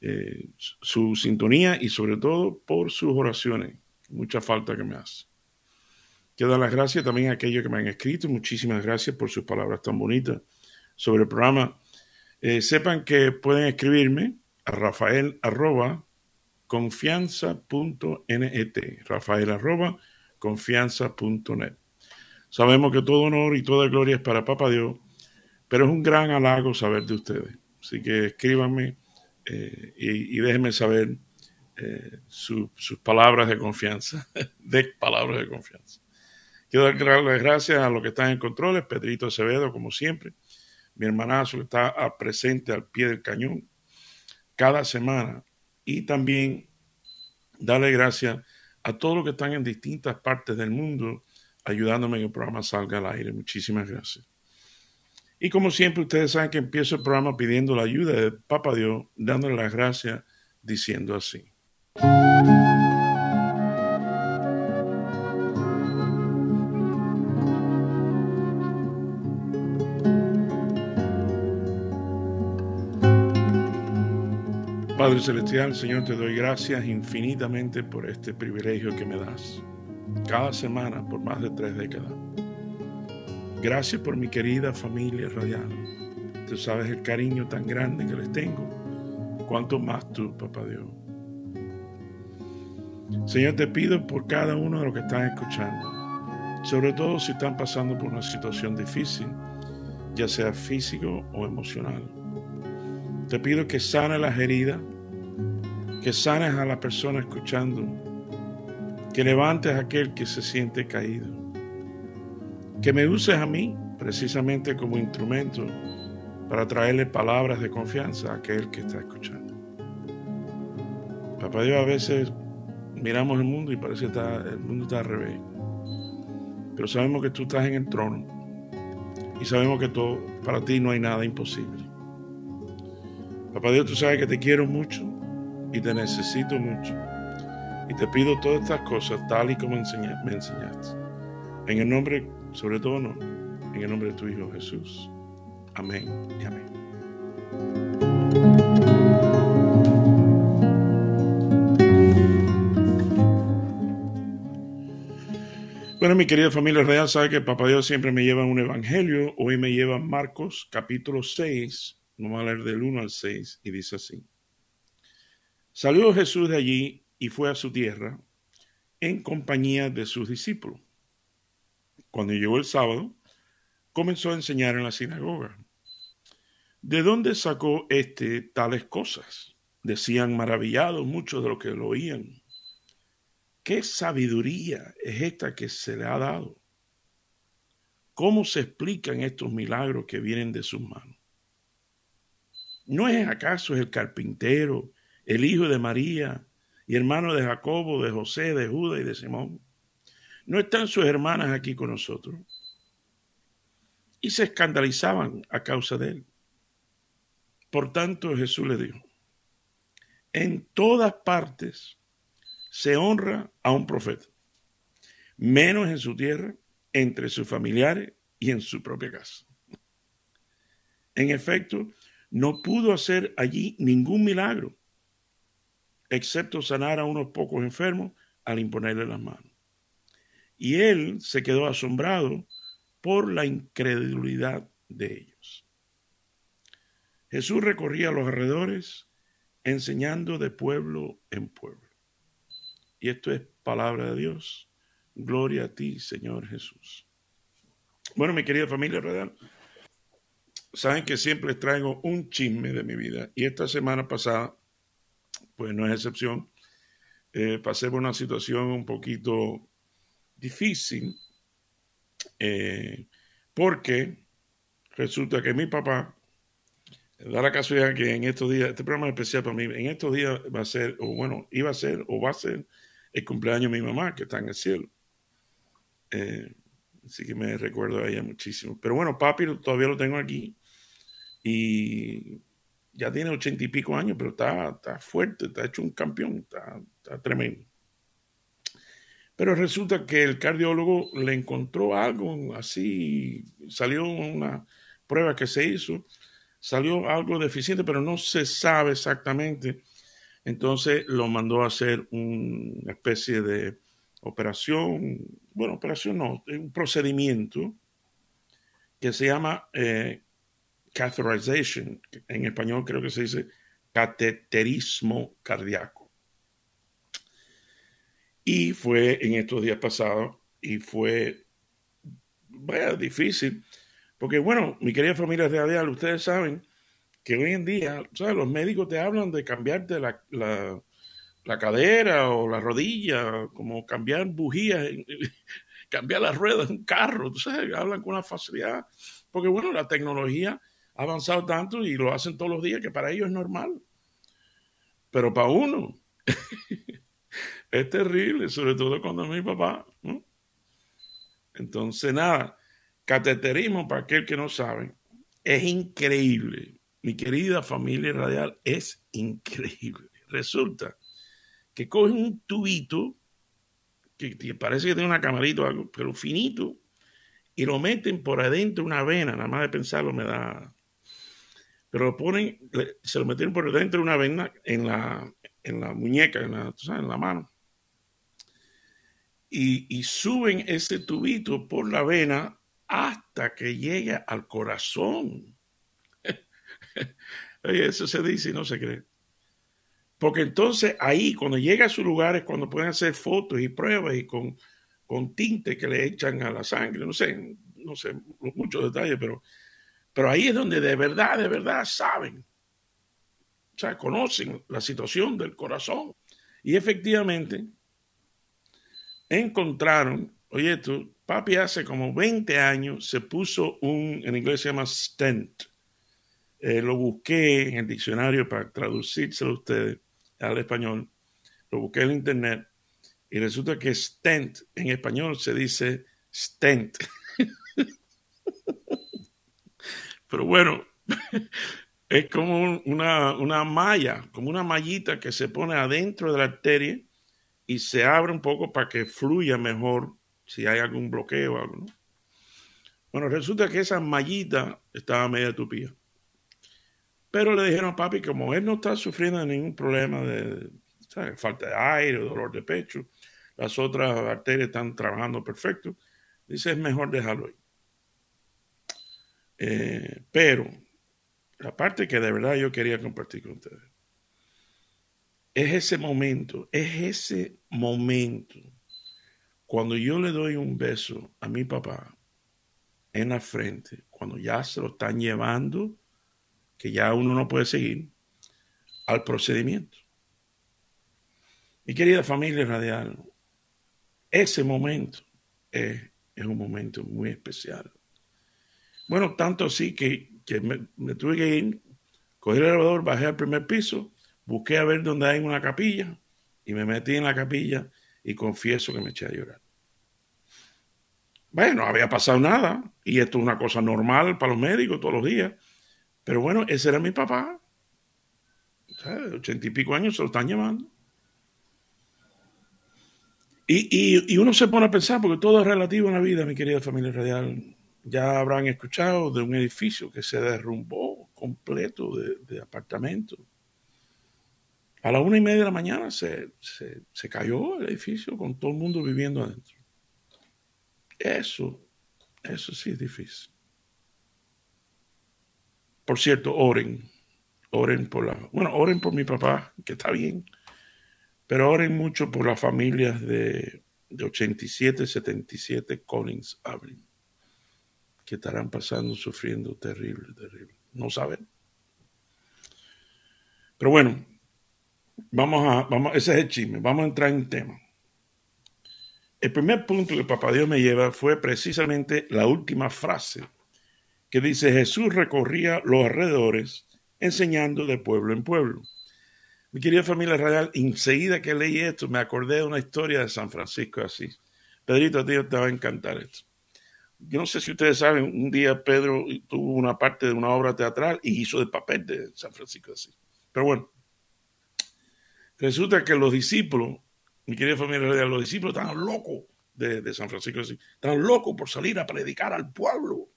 eh, su sintonía y sobre todo por sus oraciones. Mucha falta que me hace. Quiero dar las gracias también a aquellos que me han escrito. Muchísimas gracias por sus palabras tan bonitas sobre el programa. Eh, sepan que pueden escribirme a rafael arroba confianza.net. Rafael arroba confianza.net. Sabemos que todo honor y toda gloria es para Papa Dios, pero es un gran halago saber de ustedes. Así que escríbanme eh, y, déjenme saber eh, sus palabras de confianza, de palabras de confianza. Quiero dar las gracias a los que están en controles, Pedrito Acevedo, como siempre, mi hermanazo que está presente al pie del cañón cada semana. Y también darle gracias a todos los que están en distintas partes del mundo ayudándome en que el programa salga al aire. Muchísimas gracias. Y como siempre, ustedes saben que empiezo el programa pidiendo la ayuda de Papa Dios, dándole las gracias, diciendo así. Padre Celestial, Señor, te doy gracias infinitamente por este privilegio que me das. Cada semana por más de tres décadas. Gracias por mi querida familia radial. Tú sabes el cariño tan grande que les tengo. Cuanto más tú, papá Dios. Señor, te pido por cada uno de los que están escuchando, sobre todo si están pasando por una situación difícil, ya sea físico o emocional. Te pido que sane las heridas, que sanes a la persona escuchando, que levantes a aquel que se siente caído, que me uses a mí precisamente como instrumento para traerle palabras de confianza a aquel que está escuchando. Papá Dios, a veces miramos el mundo y parece que el mundo está al revés, pero sabemos que tú estás en el trono y sabemos que todo, para ti no hay nada imposible. Papá Dios, tú sabes que te quiero mucho y te necesito mucho. Y te pido todas estas cosas tal y como me enseñaste. En el nombre, sobre todo no, en el nombre de tu Hijo Jesús. Amén y amén. Bueno, mi querida familia real, sabe que Papá Dios siempre me lleva un evangelio. Hoy me lleva Marcos capítulo 6. Vamos a leer del 1 al 6 y dice así. Salió Jesús de allí y fue a su tierra en compañía de sus discípulos. Cuando llegó el sábado, comenzó a enseñar en la sinagoga. ¿De dónde sacó éste tales cosas? Decían maravillados muchos de los que lo oían. ¿Qué sabiduría es esta que se le ha dado? ¿Cómo se explican estos milagros que vienen de sus manos? ¿No es acaso el carpintero el hijo de María y hermano de Jacobo, de José, de Judas y de Simón. ¿No están sus hermanas aquí con nosotros? Y se escandalizaban a causa de él. Por tanto, Jesús le dijo, en todas partes se honra a un profeta, menos en su tierra, entre sus familiares y en su propia casa. En efecto, no pudo hacer allí ningún milagro excepto sanar a unos pocos enfermos al imponerle las manos. Y él se quedó asombrado por la incredulidad de ellos. Jesús recorría los alrededores enseñando de pueblo en pueblo. Y esto es palabra de Dios. Gloria a ti, Señor Jesús. Bueno, mi querida familia real, saben que siempre les traigo un chisme de mi vida. Y esta semana pasada pues no es excepción. Eh, pasé por una situación un poquito difícil eh, porque resulta que mi papá Da la casualidad que en estos días, este programa es especial para mí, en estos días va a ser, o bueno, iba a ser, o va a ser el cumpleaños de mi mamá, que está en el cielo. Eh, así que me recuerdo a ella muchísimo. Pero bueno, papi todavía lo tengo aquí. Y ya tiene ochenta y pico años, pero está, está fuerte, está hecho un campeón, está, está tremendo. Pero resulta que el cardiólogo le encontró algo así, salió una prueba que se hizo salió algo deficiente, pero no se sabe exactamente. Entonces lo mandó a hacer una especie de operación, bueno, operación no, un procedimiento que se llama eh, catheterization, en español creo que se dice cateterismo cardíaco. Y fue en estos días pasados y fue, vaya, difícil porque bueno, mi querida familia radial, ustedes saben que hoy en día, ¿sabes? los médicos te hablan de cambiarte la, la, cadera o la rodilla, como cambiar bujías, cambiar las ruedas de un carro, ¿sabes? hablan con una facilidad. Porque bueno, la tecnología ha avanzado tanto y lo hacen todos los días que para ellos es normal. Pero para uno es terrible, sobre todo cuando es mi papá. Entonces, nada, Cateterismo, para aquel que no sabe, es increíble. Mi querida familia radial, es increíble. Resulta que cogen un tubito, que parece que tiene una camarita o algo, pero finito, y lo meten por adentro una vena, nada más de pensarlo me da... Pero lo ponen, se lo metieron por adentro una vena en la, en la muñeca, en la, en la mano. Y, suben ese tubito por la vena hasta que llegue al corazón. eso se dice y no se cree. Porque entonces ahí, cuando llega a su lugar, es cuando pueden hacer fotos y pruebas y con, con tinte que le echan a la sangre. No sé, no sé muchos detalles, pero, pero ahí es donde de verdad, de verdad saben. O sea, conocen la situación del corazón. Y efectivamente, encontraron, oye, esto, Papi hace como 20 años se puso un, en inglés se llama stent. Eh, lo busqué en el diccionario para traducírselo a ustedes al español. Lo busqué en internet y resulta que stent en español se dice stent. Pero bueno, es como una, una malla, como una mallita que se pone adentro de la arteria y se abre un poco para que fluya mejor si hay algún bloqueo o algo. Bueno, resulta que esa mallita estaba media tupida. Pero le dijeron a papi, como él no está sufriendo ningún problema de falta de aire dolor de pecho, las otras arterias están trabajando perfecto, dice es mejor dejarlo ahí. Eh, pero la parte que de verdad yo quería compartir con ustedes es ese momento, es ese momento cuando yo le doy un beso a mi papá en la frente, cuando ya se lo están llevando, que ya uno no puede seguir, al procedimiento. Mi querida familia radial, ese momento es, un momento muy especial. Bueno, tanto así que, me, me, tuve que ir, cogí el elevador, bajé al primer piso, busqué a ver dónde hay una capilla y me metí en la capilla y confieso que me eché a llorar. Bueno, no había pasado nada y esto es una cosa normal para los médicos todos los días. Pero bueno, ese era mi papá. ochenta y pico años se lo están llevando. Y, y, uno se pone a pensar, porque todo es relativo en la vida, mi querida familia radial. Ya habrán escuchado de un edificio que se derrumbó completo de apartamentos a la una y media de la mañana se, cayó el edificio con todo el mundo viviendo adentro. Eso, eso sí es difícil. Por cierto, oren, oren por la, bueno, oren por mi papá, que está bien, pero oren mucho por las familias de, de 87, 77 Collins Avenue, que estarán pasando, sufriendo terrible, terrible. No saben. Pero bueno, Vamos a, vamos, ese es el chisme, vamos a entrar en tema. El primer punto que Papá Dios me lleva fue precisamente la última frase que dice Jesús recorría los alrededores enseñando de pueblo en pueblo. Mi querida familia radial, enseguida que leí esto, me acordé de una historia de San Francisco así. Pedrito, a ti te va a encantar esto. Yo no sé si ustedes saben, un día Pedro tuvo una parte de una obra teatral y hizo el papel de San Francisco así. Pero bueno, resulta que los discípulos, mi querida familia los discípulos estaban locos de, San Francisco estaban locos por salir a predicar al pueblo.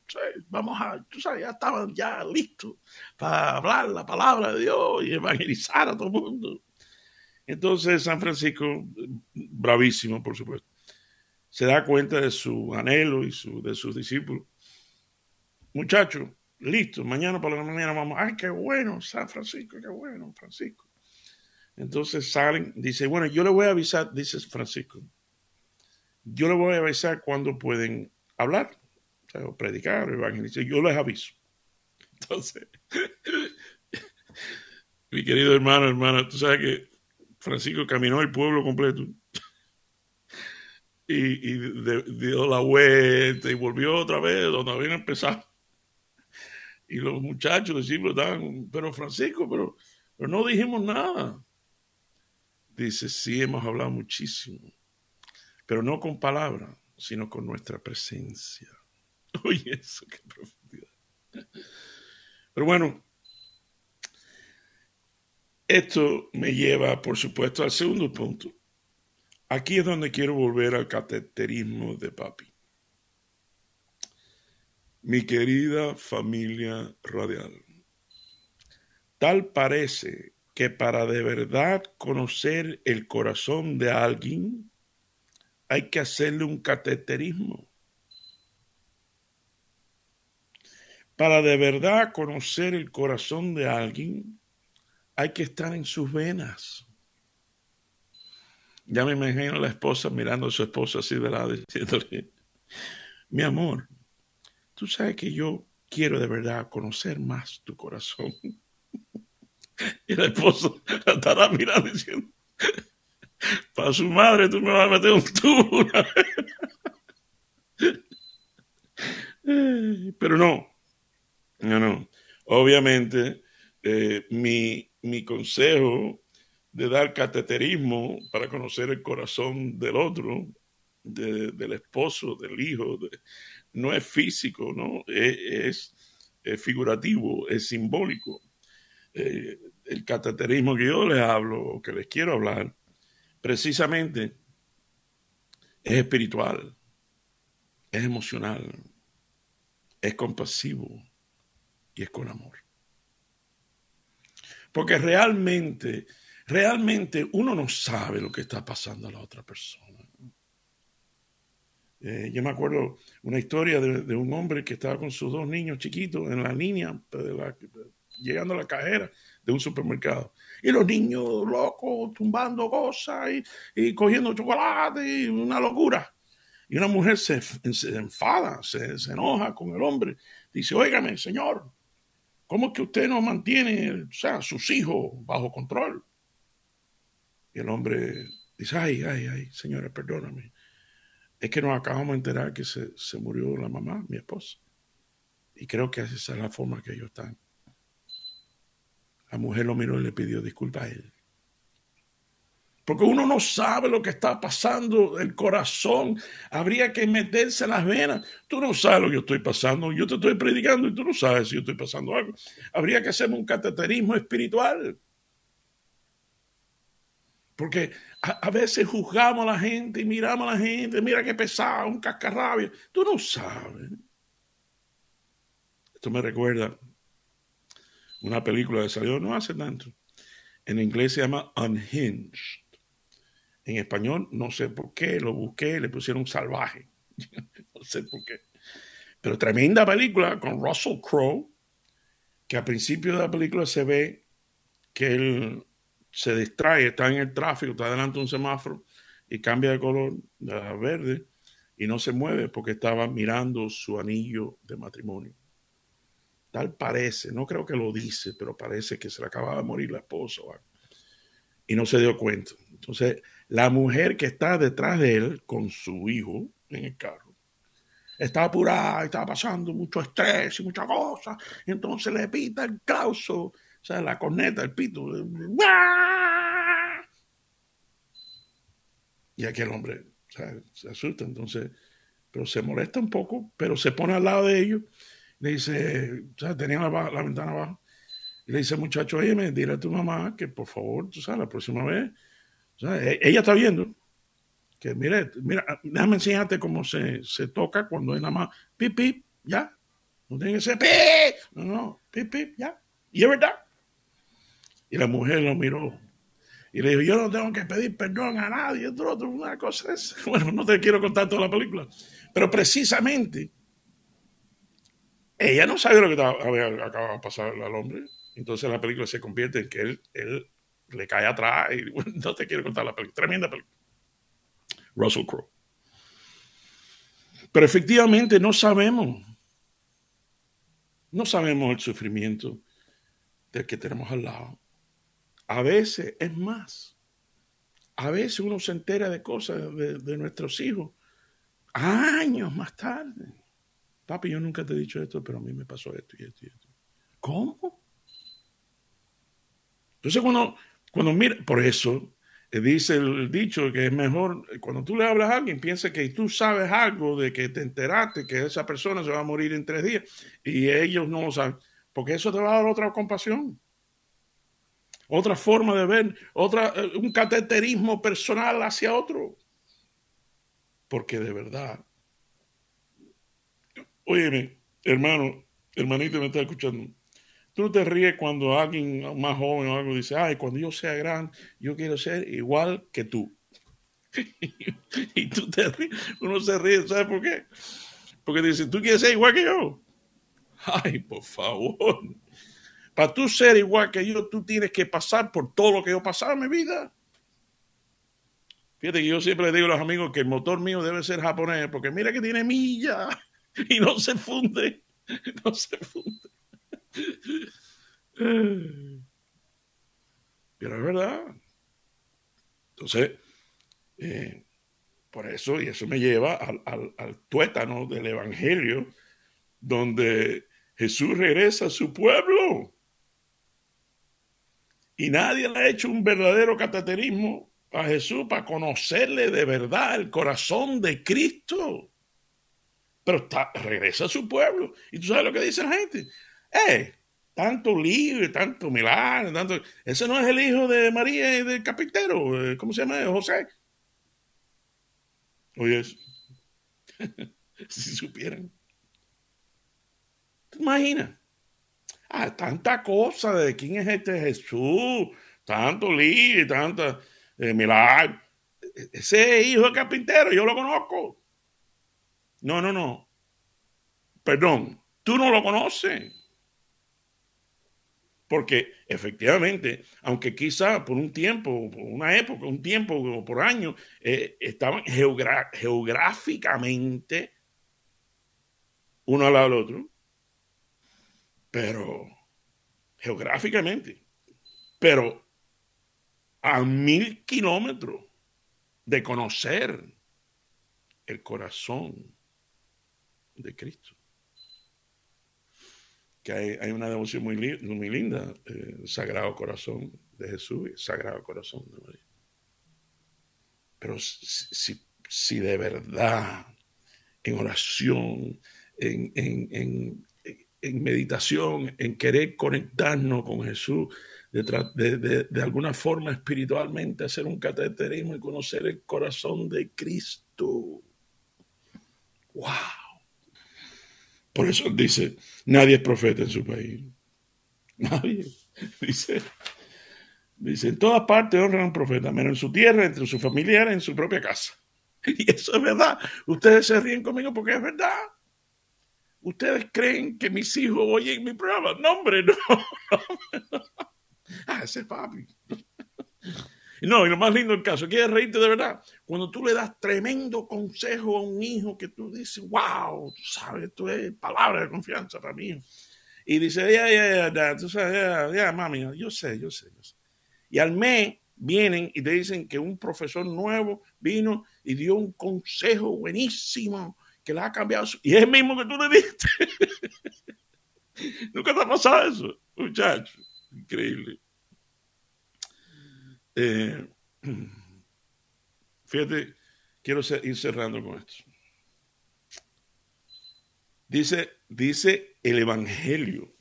Vamos a, tú sabes, ya estaban ya listos para hablar la palabra de Dios y evangelizar a todo el mundo. Entonces San Francisco, bravísimo por supuesto, se da cuenta de su anhelo y su, de sus discípulos. Muchachos, listo, mañana por la mañana vamos. Ay, qué bueno, San Francisco, qué bueno, Francisco. Entonces salen, dice, bueno, yo le voy a avisar, dice Francisco, yo le voy a avisar cuando pueden hablar, o, predicar, o evangelizar, yo les aviso. Entonces, mi querido hermano, hermana, tú sabes que Francisco caminó el pueblo completo y, dio la vuelta y volvió otra vez donde habían empezado. Y los muchachos, discípulos, estaban, pero Francisco, pero, pero no dijimos nada. Dice, sí, hemos hablado muchísimo, pero no con palabras, sino con nuestra presencia. Oye, eso, qué profundidad. Pero bueno, esto me lleva, por supuesto, al segundo punto. Aquí es donde quiero volver al cateterismo de papi. Mi querida familia radial, tal parece que para de verdad conocer el corazón de alguien hay que hacerle un cateterismo. Para de verdad conocer el corazón de alguien hay que estar en sus venas. Ya me imagino a la esposa mirando a su esposa así de lado, diciéndole, mi amor, tú sabes que yo quiero de verdad conocer más tu corazón. Y la esposa la estará mirando diciendo, para su madre tú me vas a meter un tubo. Pero no, no, no. Obviamente, eh, mi, mi consejo de dar cateterismo para conocer el corazón del otro, del esposo, del hijo. no es físico, ¿no? Es, figurativo, es simbólico. Eh, el cateterismo que yo les hablo, o que les quiero hablar, precisamente es espiritual, es emocional, es compasivo y es con amor. Porque realmente realmente uno no sabe lo que está pasando a la otra persona. Eh, yo me acuerdo una historia de, un hombre que estaba con sus dos niños chiquitos en la línea, llegando a la cajera de un supermercado. Y los niños locos, tumbando cosas y, cogiendo chocolate y una locura. Y una mujer se, enfada, se, se, enoja con el hombre. Dice, óigame, señor, ¿cómo es que usted no mantiene o sea, sus hijos bajo control? Y el hombre dice, ay, ay, ay, señora, perdóname. Es que nos acabamos de enterar que se, murió la mamá, mi esposa. Y creo que esa es la forma que ellos están. La mujer lo miró y le pidió disculpas a él. Porque uno no sabe lo que está pasando, el corazón. Habría que meterse en las venas. Tú no sabes lo que yo estoy pasando. Yo te estoy predicando y tú no sabes si yo estoy pasando algo. Habría que hacerme un cateterismo espiritual. Porque a, veces juzgamos a la gente y miramos a la gente, mira qué pesado, un cascarrabia. Tú no sabes. Esto me recuerda una película que salió no hace tanto. En inglés se llama Unhinged. En español no sé por qué, lo busqué, le pusieron salvaje. no sé por qué. Pero tremenda película con Russell Crowe, que al principio de la película se ve que él se distrae, está en el tráfico, está delante de un semáforo y cambia de color a verde y no se mueve porque estaba mirando su anillo de matrimonio. Tal parece, no creo que lo dice, pero parece que se le acababa de morir la esposa y no se dio cuenta. Entonces, la mujer que está detrás de él con su hijo en el carro está apurada, está pasando mucho estrés y muchas cosas, entonces le pita el clauso o sea, la corneta, el pito. Y aquel hombre se asusta, entonces, pero se molesta un poco, pero se pone al lado de ellos. Le dice, o sea, tenía la, la ventana abajo. Y le dice, muchacho, oye, dile a tu mamá que por favor, tú sabes, la próxima vez, o sea, e, ella está viendo que, mire, mira, déjame enseñarte cómo se, se toca cuando es nada más pip, pip, ya. No tiene que ser pip, no, no, pip, pip, ya. Y es verdad. Y la mujer lo miró y le dijo, yo no tengo que pedir perdón a nadie, otro, otro, una cosa es. Bueno, no te quiero contar toda la película, pero precisamente ella no sabe lo que acabado de pasar al hombre. Entonces la película se convierte en que él, él le cae atrás y no te quiero contar la película. Tremenda película. Russell Crowe. Pero efectivamente no sabemos. No sabemos el sufrimiento del que tenemos al lado. A veces es más. A veces uno se entera de cosas de, nuestros hijos años más tarde. Papi, yo nunca te he dicho esto, pero a mí me pasó esto y esto y esto. ¿Cómo? Entonces, cuando, cuando mira, por eso eh, dice el dicho que es mejor, cuando tú le hablas a alguien, piensa que tú sabes algo de que te enteraste que esa persona se va a morir en tres días y ellos no lo saben, porque eso te va a dar otra compasión otra forma de ver, otra, eh, un cateterismo personal hacia otro. Porque de verdad, óyeme, hermano, hermanito me está escuchando, tú te ríes cuando alguien más joven o algo dice, ay, cuando yo sea grande, yo quiero ser igual que tú. y tú te ríes, uno se ríe, ¿sabes por qué? Porque dice, tú quieres ser igual que yo. Ay, por favor. Para tú ser igual que yo, tú tienes que pasar por todo lo que yo he pasado en mi vida. Fíjate que yo siempre le digo a los amigos que el motor mío debe ser japonés, porque mira que tiene milla y no se funde. No se funde. Pero es verdad. Entonces, eh, por eso, y eso me lleva al, al, tuétano del Evangelio, donde Jesús regresa a su pueblo. Y nadie le ha hecho un verdadero cateterismo a Jesús para conocerle de verdad el corazón de Cristo. Pero regresa a su pueblo. Y tú sabes lo que dice la gente. Eh, tanto lío tanto milagro, tanto... Ese no es el hijo de María y del carpintero. Eh, ¿Cómo se llama? José. Oye, si supieran. ¿Te imaginas? Ah, tanta cosa de quién es este Jesús, tanto lío, tanta eh, milagro. Ese hijo de carpintero, yo lo conozco. No, no, no. Perdón, tú no lo conoces. Porque efectivamente, aunque quizá por un tiempo, por una época, un tiempo o por años, eh, estaban geográficamente uno al lado del otro, pero geográficamente, pero a mil kilómetros de conocer el corazón de Cristo. Que hay, una devoción muy, muy linda, el Sagrado Corazón de Jesús y Sagrado Corazón de María. Pero si, si de verdad en oración, en, en en meditación, en querer conectarnos con Jesús, de, de, alguna forma espiritualmente hacer un cateterismo y conocer el corazón de Cristo. ¡Wow! Por eso dice, nadie es profeta en su país. Nadie. Dice, dice, en todas partes honran a un profeta, menos en su tierra, entre sus familiares, en su propia casa. Y eso es verdad. Ustedes se ríen conmigo porque es verdad. ¿Ustedes creen que mis hijos oyen mi programa? No, hombre, no. ah, ese papi. No, y lo más lindo del caso, ¿quieres reírte de verdad? Cuando tú le das tremendo consejo a un hijo que tú dices, wow, tú sabes, esto es palabra de confianza para mí. Y dice, ya, ya, ya, tú sabes, ya, mami, yo sé, yo sé, yo sé. Y al mes vienen y te dicen que un profesor nuevo vino y dio un consejo buenísimo que le ha cambiado. Y es el mismo que tú le diste. Nunca te ha pasado eso, muchacho. increíble. Eh, fíjate, quiero ir cerrando con esto. Dice, dice el Evangelio.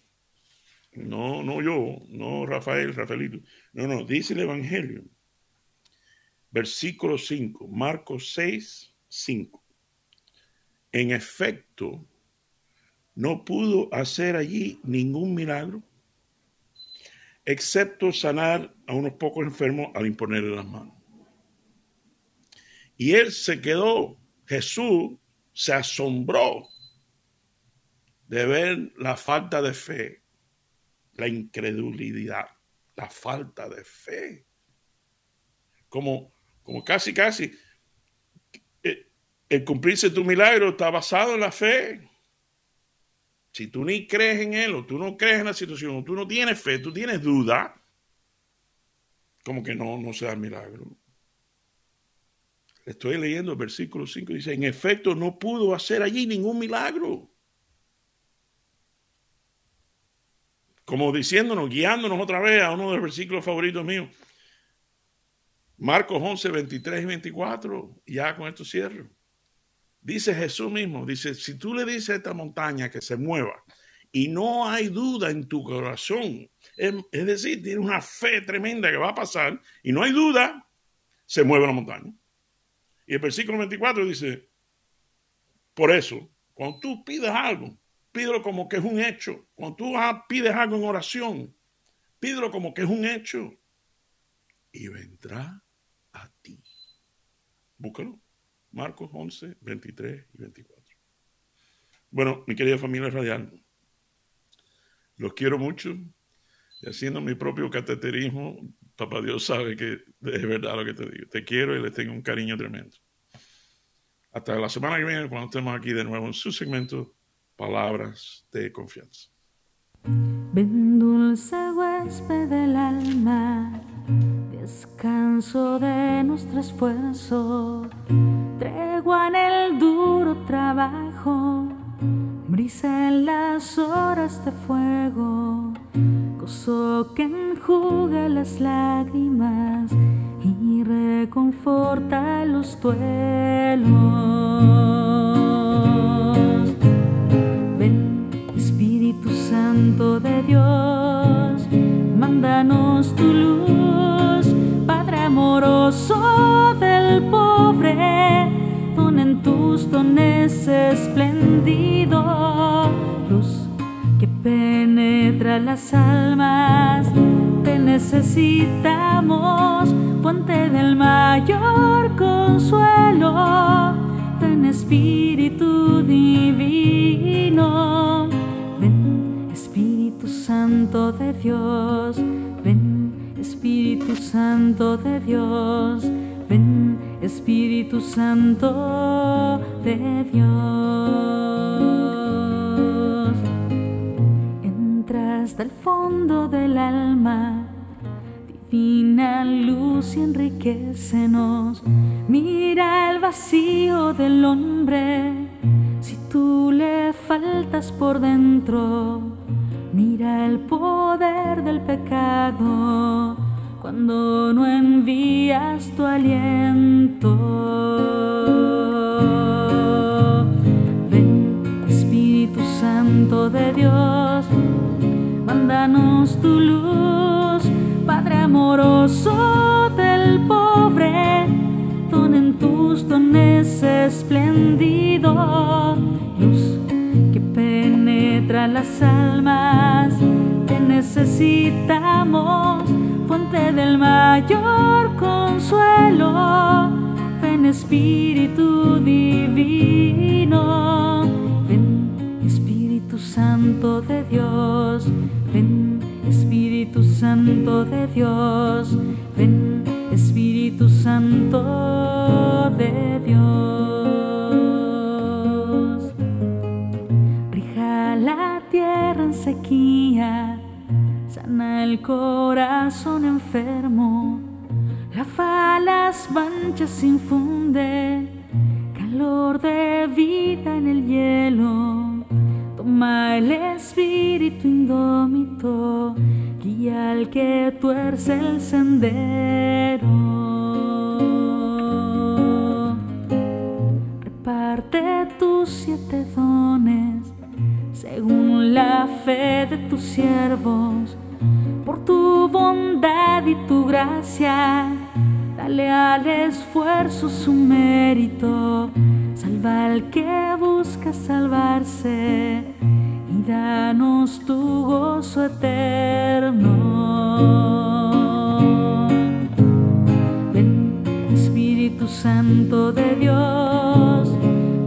No, no yo, no Rafael, Rafaelito. No, no, dice el Evangelio. Versículo 5, Marcos 6, 5. En efecto, no pudo hacer allí ningún milagro, excepto sanar a unos pocos enfermos al imponerle las manos. Y él se quedó, Jesús se asombró de ver la falta de fe, la incredulidad, la falta de fe. Como, como casi, casi, eh, el cumplirse tu milagro está basado en la fe. Si tú ni crees en él o tú no crees en la situación o tú no tienes fe, tú tienes duda, como que no, no se da el milagro. Estoy leyendo el versículo 5, dice, en efecto no pudo hacer allí ningún milagro. Como diciéndonos, guiándonos otra vez a uno de los versículos favoritos míos. Marcos 11, 23 y 24, ya con esto cierro. Dice Jesús mismo, dice, si tú le dices a esta montaña que se mueva y no hay duda en tu corazón, es, es decir, tiene una fe tremenda que va a pasar y no hay duda, se mueve la montaña. Y el versículo 24 dice, por eso, cuando tú pides algo, pídelo como que es un hecho. Cuando tú pides algo en oración, pídelo como que es un hecho. Y vendrá a ti. Búscalo. Marcos 11, 23 y 24. Bueno, mi querida familia radial, los quiero mucho. Y haciendo mi propio cateterismo, Papá Dios sabe que es verdad lo que te digo. Te quiero y le tengo un cariño tremendo. Hasta la semana que viene, cuando estemos aquí de nuevo en su segmento, Palabras de Confianza. Ven dulce huésped del alma, descanso de nuestro esfuerzo, tregua en el duro trabajo, brisa en las horas de fuego que enjuga las lágrimas y reconforta los duelos. Ven, Espíritu Santo de Dios, mándanos tu luz, Padre amoroso del pobre, tus dones esplendido, luz penetra las almas, te necesitamos, fuente del mayor consuelo, ven Espíritu Divino, ven Espíritu Santo de Dios, ven Espíritu Santo de Dios, Espíritu Santo de Dios. hasta el fondo del alma. Divina luz y enriquecenos. Mira el vacío del hombre. Si tú le faltas por dentro, mira el poder del pecado cuando no envías tu aliento. Ven, Espíritu Santo de Dios Mándanos tu luz, Padre amoroso del pobre, don en tus dones esplendido, luz que penetra las almas, te necesitamos, fuente del mayor consuelo, ven Espíritu Divino, ven Espíritu Santo de Dios Ven Espíritu Santo de Dios, ven Espíritu Santo de Dios. Rija la tierra en sequía, el corazón enfermo, lava las manchas, infunde calor de vida en el hielo. Toma el espíritu indómito guía al que tuerce el sendero. Reparte tus siete dones según la fe de tus siervos, tu bondad y tu gracia. Dale al esfuerzo su mérito, salva al que busca salvarse y danos tu gozo eterno. Ven, Espíritu Santo de Dios,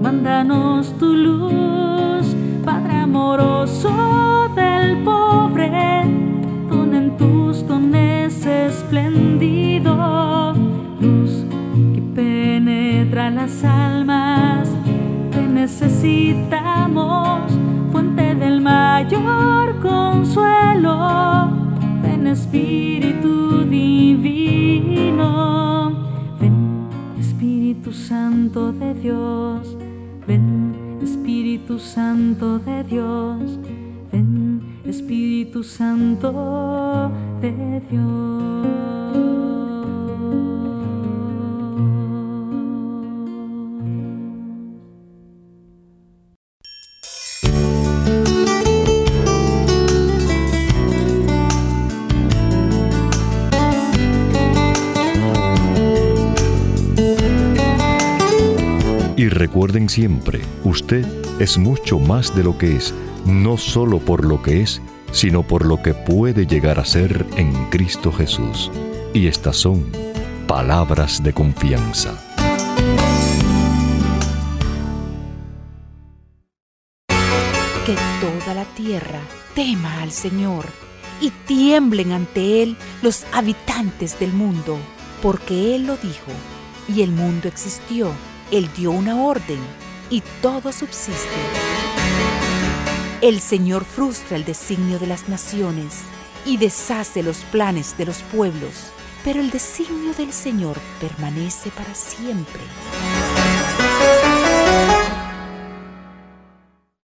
mándanos tu luz, Padre amoroso necesitamos fuente del mayor consuelo, ven Espíritu Divino, ven Espíritu Santo de Dios, ven Espíritu Santo de Dios, ven Espíritu Santo de Dios. Y recuerden siempre, usted es mucho más de lo que es, no solo por lo que es, sino por lo que puede llegar a ser en Cristo Jesús. Y estas son palabras de confianza. Que toda la tierra tema al Señor y tiemblen ante Él los habitantes del mundo, porque Él lo dijo y el mundo existió. Él dio una orden y todo subsiste. El Señor frustra el designio de las naciones y deshace los planes de los pueblos, pero el designio del Señor permanece para siempre.